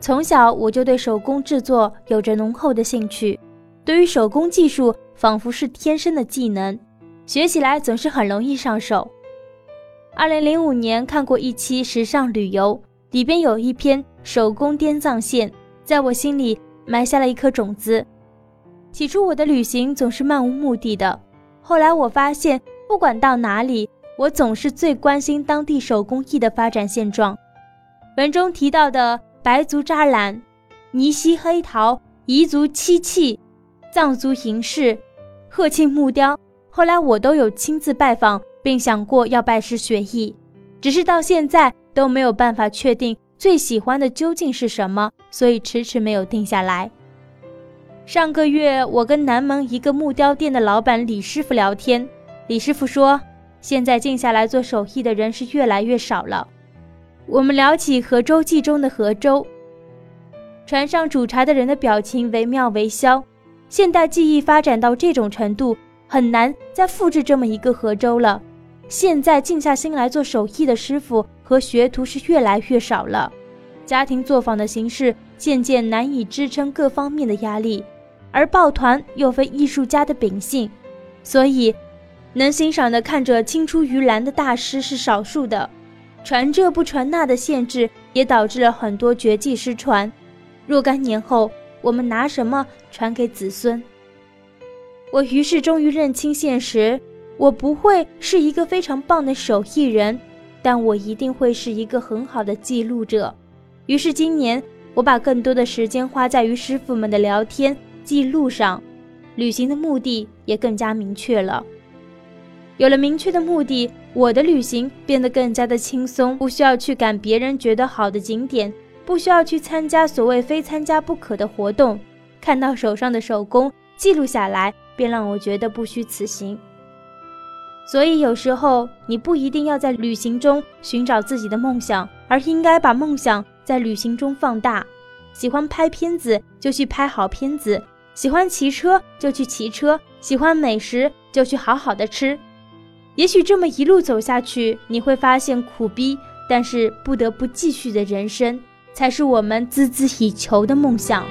从小我就对手工制作有着浓厚的兴趣，对于手工技术仿佛是天生的技能，学起来总是很容易上手。二零零五年看过一期时尚旅游，里边有一篇手工滇藏线，在我心里埋下了一颗种子。起初我的旅行总是漫无目的的，后来我发现，不管到哪里，我总是最关心当地手工艺的发展现状。文中提到的。白族扎染、尼西黑陶、彝族漆器、藏族银饰、鹤庆木雕，后来我都有亲自拜访，并想过要拜师学艺，只是到现在都没有办法确定最喜欢的究竟是什么，所以迟迟没有定下来。上个月，我跟南门一个木雕店的老板李师傅聊天，李师傅说，现在静下来做手艺的人是越来越少了。我们聊起《河州记》中的河州，船上煮茶的人的表情惟妙惟肖。现代技艺发展到这种程度，很难再复制这么一个河州了。现在静下心来做手艺的师傅和学徒是越来越少了，家庭作坊的形式渐渐难以支撑各方面的压力，而抱团又非艺术家的秉性，所以能欣赏的看着青出于蓝的大师是少数的。传这不传那的限制，也导致了很多绝技失传。若干年后，我们拿什么传给子孙？我于是终于认清现实：我不会是一个非常棒的手艺人，但我一定会是一个很好的记录者。于是今年，我把更多的时间花在与师傅们的聊天记录上，旅行的目的也更加明确了。有了明确的目的，我的旅行变得更加的轻松，不需要去赶别人觉得好的景点，不需要去参加所谓非参加不可的活动。看到手上的手工记录下来，便让我觉得不虚此行。所以有时候你不一定要在旅行中寻找自己的梦想，而应该把梦想在旅行中放大。喜欢拍片子就去拍好片子，喜欢骑车就去骑车，喜欢美食就去好好的吃。也许这么一路走下去，你会发现苦逼，但是不得不继续的人生，才是我们孜孜以求的梦想。